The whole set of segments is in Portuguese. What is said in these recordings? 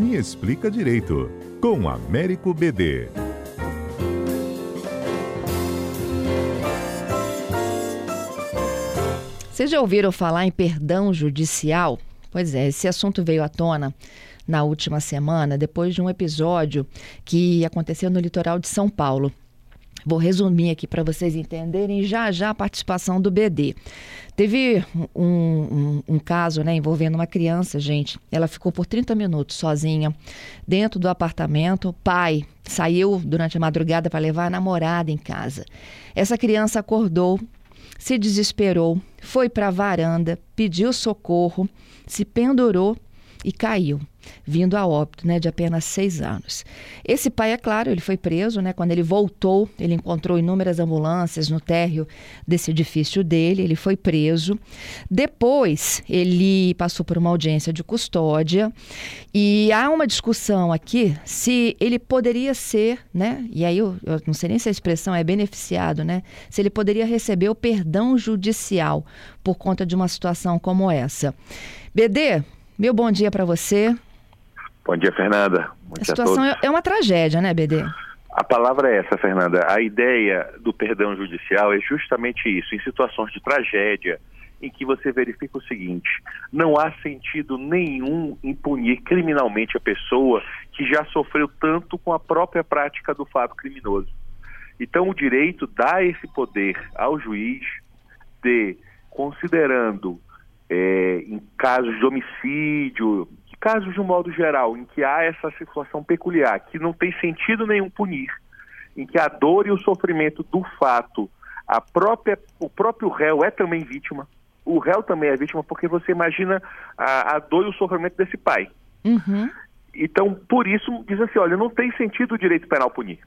Me Explica Direito, com Américo BD. Vocês já ouviram falar em perdão judicial? Pois é, esse assunto veio à tona na última semana, depois de um episódio que aconteceu no litoral de São Paulo. Vou resumir aqui para vocês entenderem já já a participação do BD. Teve um, um, um, caso né, envolvendo uma criança, gente. Ela ficou por 30 minutos sozinha dentro do apartamento. O pai saiu durante a madrugada para levar a namorada em casa. Essa criança acordou, se desesperou, foi para a varanda, pediu socorro, se pendurou e caiu vindo a óbito, né, de apenas seis anos. Esse pai, é claro, ele foi preso, né, quando ele voltou, ele encontrou inúmeras ambulâncias no térreo desse edifício dele, ele foi preso. Depois, ele passou por uma audiência de custódia e há uma discussão aqui se ele poderia ser, né, e aí eu, eu não sei nem se a expressão é beneficiado, né, se ele poderia receber o perdão judicial por conta de uma situação como essa. BD, meu bom dia para você. Bom dia, Fernanda. Bom a situação é uma tragédia, né, BD? A palavra é essa, Fernanda. A ideia do perdão judicial é justamente isso. Em situações de tragédia, em que você verifica o seguinte: não há sentido nenhum em punir criminalmente a pessoa que já sofreu tanto com a própria prática do fato criminoso. Então, o direito dá esse poder ao juiz de, considerando é, em casos de homicídio, casos de um modo geral em que há essa situação peculiar, que não tem sentido nenhum punir, em que a dor e o sofrimento do fato, a própria, o próprio réu é também vítima, o réu também é vítima, porque você imagina a, a dor e o sofrimento desse pai. Uhum. Então, por isso, diz assim: olha, não tem sentido o direito penal punir.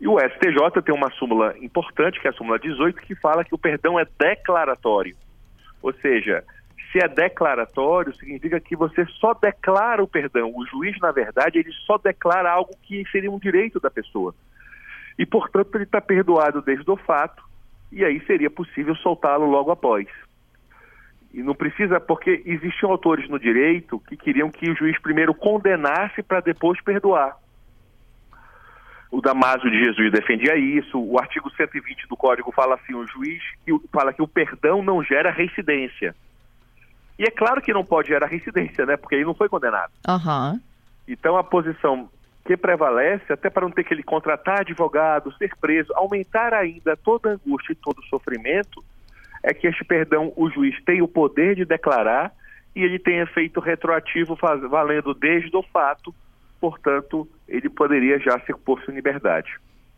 E o STJ tem uma súmula importante, que é a súmula 18, que fala que o perdão é declaratório. Ou seja, se é declaratório, significa que você só declara o perdão. O juiz, na verdade, ele só declara algo que seria um direito da pessoa. E, portanto, ele está perdoado desde o fato, e aí seria possível soltá-lo logo após. E não precisa, porque existiam autores no direito que queriam que o juiz primeiro condenasse para depois perdoar. O Damásio de Jesus defendia isso, o artigo 120 do Código fala assim, o juiz que, fala que o perdão não gera reincidência. E é claro que não pode gerar reincidência, né? Porque ele não foi condenado. Uhum. Então a posição que prevalece, até para não ter que ele contratar advogado, ser preso, aumentar ainda toda a angústia e todo o sofrimento, é que este perdão o juiz tem o poder de declarar e ele tem efeito retroativo faz, valendo desde o fato, portanto, ele poderia já ser posto em liberdade.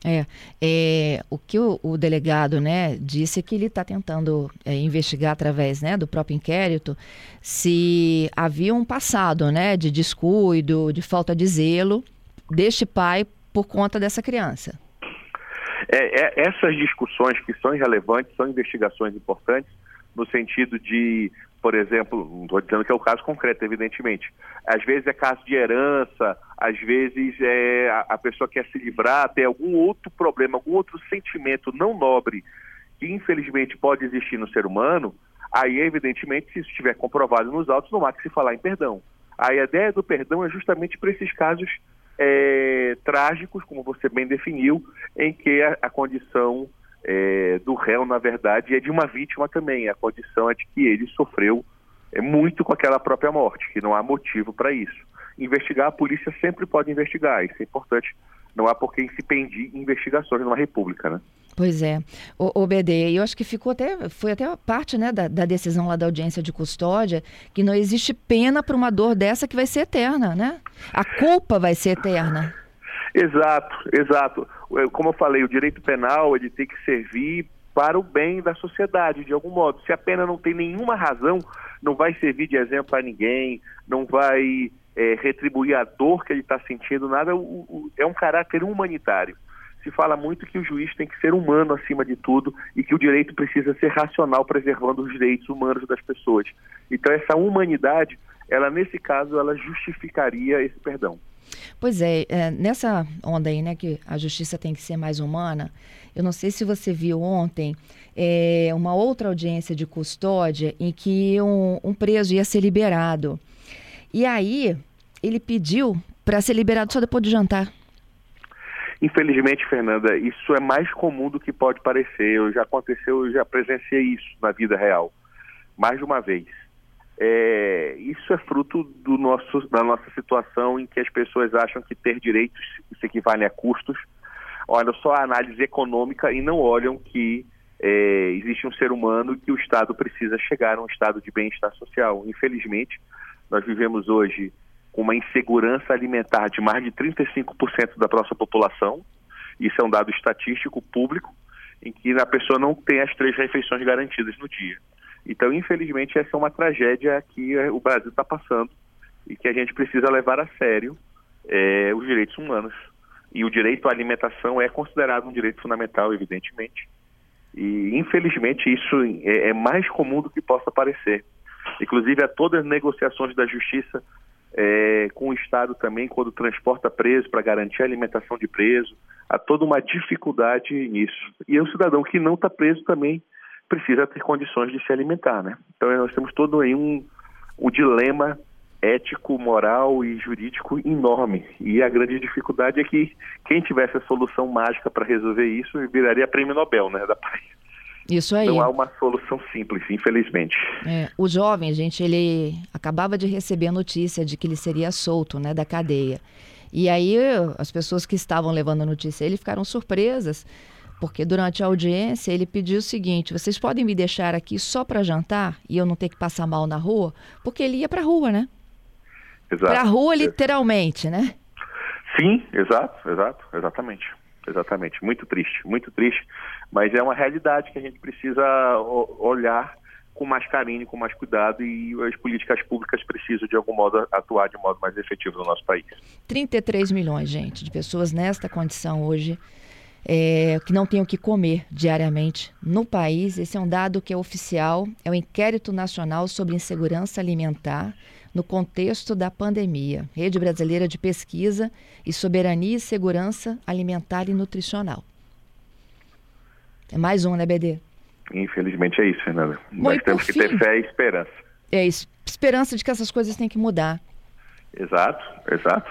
É, é, o que o, o, delegado né, disse é que ele está tentando é, investigar através né, do próprio inquérito se havia um passado né, de descuido, de falta de zelo deste pai por conta dessa criança. É, é essas discussões que são relevantes são investigações importantes no sentido de por exemplo, não estou dizendo que é o caso concreto, evidentemente. Às vezes é caso de herança, às vezes é, a, a pessoa quer se livrar, tem algum outro problema, algum outro sentimento não nobre que infelizmente pode existir no ser humano, aí evidentemente se isso estiver comprovado nos autos, não há que se falar em perdão. A ideia do perdão é justamente para esses casos é, trágicos, como você bem definiu, em que a, a condição é, do réu, na verdade, é de uma vítima também. A condição é de que ele sofreu é, muito com aquela própria morte, que não há motivo para isso. Investigar, a polícia sempre pode investigar, isso é importante. Não há por que se pendir investigações numa república, né? Pois é. O, BD, eu acho que ficou até, foi até parte né, da, da decisão lá da audiência de custódia, que não existe pena para uma dor dessa que vai ser eterna, né? A culpa vai ser eterna. Exato, exato. Como eu falei, o direito penal ele tem que servir para o bem da sociedade, de algum modo. Se a pena não tem nenhuma razão, não vai servir de exemplo a ninguém, não vai é, retribuir a dor que ele está sentindo, nada. O, o, é um caráter humanitário. Se fala muito que o juiz tem que ser humano acima de tudo e que o direito precisa ser racional, preservando os direitos humanos das pessoas. Então, essa humanidade, ela nesse caso, ela justificaria esse perdão. Pois é, é, nessa onda aí, né, que a justiça tem que ser mais humana, eu não sei se você viu ontem é, uma outra audiência de custódia em que um, um preso ia ser liberado. E aí, ele pediu para ser liberado só depois do jantar. Infelizmente, Fernanda, isso é mais comum do que pode parecer. Eu já aconteceu, eu já presenciei isso na vida real, mais de uma vez. É, isso é fruto do nosso, da nossa situação em que as pessoas acham que ter direitos se equivale a custos, olham só a análise econômica e não olham que é, existe um ser humano que o Estado precisa chegar a um estado de bem-estar social. Infelizmente, nós vivemos hoje com uma insegurança alimentar de mais de 35% da nossa população. Isso é um dado estatístico público, em que a pessoa não tem as três refeições garantidas no dia. Então, infelizmente, essa é uma tragédia que o Brasil está passando e que a gente precisa levar a sério é, os direitos humanos. E o direito à alimentação é considerado um direito fundamental, evidentemente. E, infelizmente, isso é, é mais comum do que possa parecer. Inclusive, a todas as negociações da justiça é, com o Estado também, quando transporta preso para garantir a alimentação de preso, há toda uma dificuldade nisso. E o cidadão que não está preso também precisa ter condições de se alimentar, né? Então nós temos todo aí um, um dilema ético, moral e jurídico enorme. E a grande dificuldade é que quem tivesse a solução mágica para resolver isso viraria prêmio Nobel, né, da paz. Isso aí. Não há uma solução simples, infelizmente. É, o jovem, gente, ele acabava de receber a notícia de que ele seria solto, né, da cadeia. E aí as pessoas que estavam levando a notícia, ele ficaram surpresas, porque durante a audiência ele pediu o seguinte: vocês podem me deixar aqui só para jantar e eu não ter que passar mal na rua, porque ele ia para a rua, né? Exato. Para a rua, literalmente, né? Sim, exato, exato, exatamente. Exatamente, muito triste, muito triste, mas é uma realidade que a gente precisa olhar com mais carinho, com mais cuidado e as políticas públicas precisam de algum modo atuar de modo mais efetivo no nosso país. 33 milhões, gente, de pessoas nesta condição hoje é, que não têm o que comer diariamente no país. Esse é um dado que é oficial, é o Inquérito Nacional sobre Insegurança Alimentar no contexto da pandemia. Rede Brasileira de Pesquisa e Soberania e Segurança Alimentar e Nutricional. É mais um, né, BD? Infelizmente é isso, Fernanda. Nós temos que fim, ter fé e esperança. É esperança de que essas coisas têm que mudar. Exato, exato.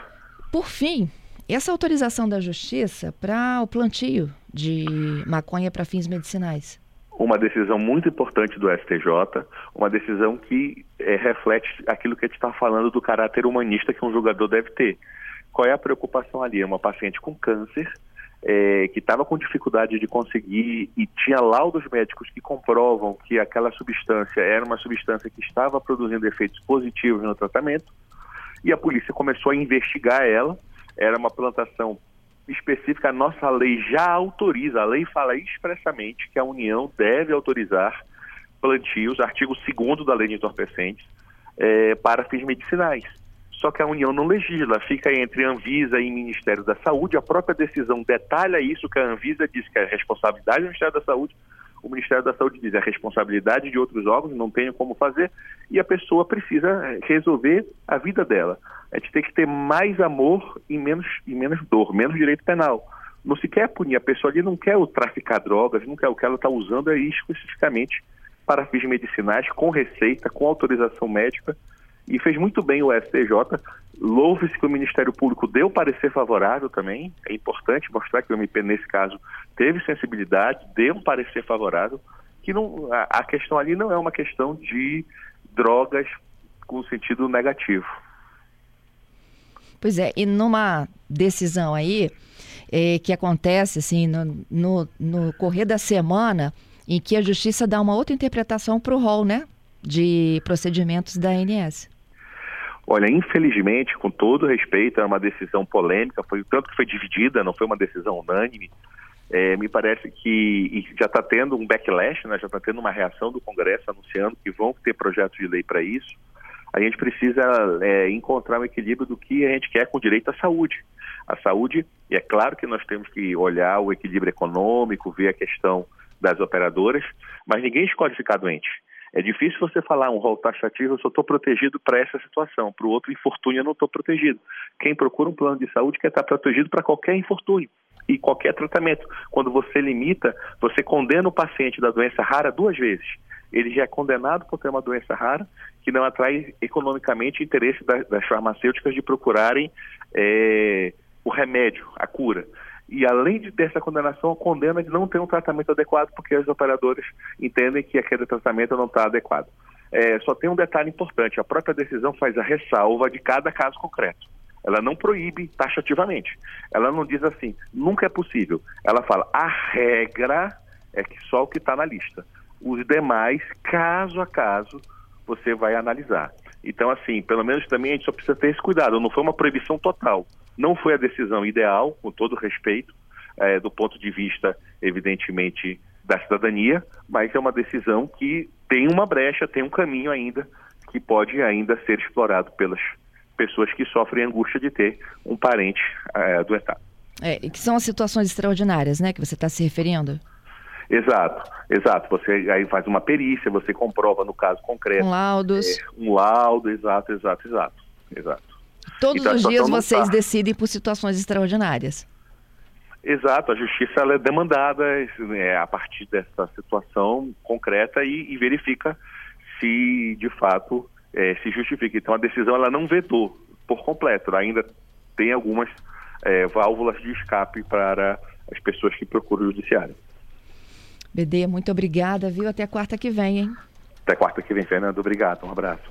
Por fim, essa autorização da justiça para o plantio de maconha para fins medicinais uma decisão muito importante do STJ, uma decisão que é, reflete aquilo que a gente está falando do caráter humanista que um jogador deve ter. Qual é a preocupação ali? É uma paciente com câncer, é, que estava com dificuldade de conseguir e tinha laudos médicos que comprovam que aquela substância era uma substância que estava produzindo efeitos positivos no tratamento, e a polícia começou a investigar ela. Era uma plantação específica, a nossa lei já autoriza, a lei fala expressamente que a União deve autorizar plantios, artigo 2 da lei de entorpecentes, é, para fins medicinais. Só que a União não legisla, fica entre Anvisa e Ministério da Saúde. A própria decisão detalha isso, que a Anvisa diz que é responsabilidade do Ministério da Saúde, o Ministério da Saúde diz é responsabilidade de outros órgãos, não tenho como fazer, e a pessoa precisa resolver a vida dela. A gente tem que ter mais amor e menos, e menos dor, menos direito penal. Não se quer punir, a pessoa ali não quer o traficar drogas, não quer o que ela está usando é especificamente para fins medicinais, com receita, com autorização médica, e fez muito bem o STJ. Louve-se que o Ministério Público deu parecer favorável também. É importante mostrar que o MP, nesse caso, teve sensibilidade, deu um parecer favorável, que não, a, a questão ali não é uma questão de drogas com sentido negativo. Pois é, e numa decisão aí é, que acontece assim no, no, no correr da semana, em que a justiça dá uma outra interpretação para o rol, né? De procedimentos da ANS. Olha, infelizmente, com todo respeito, é uma decisão polêmica, foi tanto que foi dividida, não foi uma decisão unânime. É, me parece que já está tendo um backlash, né, já está tendo uma reação do Congresso anunciando que vão ter projetos de lei para isso. A gente precisa é, encontrar um equilíbrio do que a gente quer com direito à saúde. A saúde, e é claro que nós temos que olhar o equilíbrio econômico, ver a questão das operadoras, mas ninguém escolhe ficar doente. É difícil você falar um rol taxativo, eu só estou protegido para essa situação, para o outro infortúnio eu não estou protegido. Quem procura um plano de saúde quer estar protegido para qualquer infortúnio e qualquer tratamento. Quando você limita, você condena o paciente da doença rara duas vezes. ele já é condenado por ter uma doença rara que não atrai economicamente interesse das, farmacêuticas de procurarem é, o remédio, a cura. E além de ter essa condenação, a condena de não ter um tratamento adequado, porque os operadores entendem que aquele tratamento não está adequado. É, só tem um detalhe importante: a própria decisão faz a ressalva de cada caso concreto. Ela não proíbe taxativamente. Ela não diz assim, nunca é possível. Ela fala, a regra é que só o que está na lista. Os demais, caso a caso, você vai analisar. Então, assim, pelo menos também a gente só precisa ter esse cuidado. Não foi uma proibição total. Não foi a decisão ideal, com todo respeito, é, do ponto de vista, evidentemente, da cidadania, mas é uma decisão que tem uma brecha, tem um caminho ainda que pode ainda ser explorado pelas pessoas que sofrem angústia de ter um parente é, do Estado. É, que são as situações extraordinárias, né, que você está se referindo? Exato, exato. Você aí faz uma perícia, você comprova no caso concreto. Um laudos. É, um laudo, exato, exato, exato, exato. Todos então, os dias vocês tá. decidem por situações extraordinárias. Exato, a justiça ela é demandada é, a partir dessa situação concreta e, e verifica se de fato é, se justifica. Então a decisão ela não vedou por completo, ainda tem algumas é, válvulas de escape para as pessoas que procuram o judiciário. BD, muito obrigada, viu? Até quarta que vem, hein? Até quarta que vem, Fernando. Obrigado. Um abraço.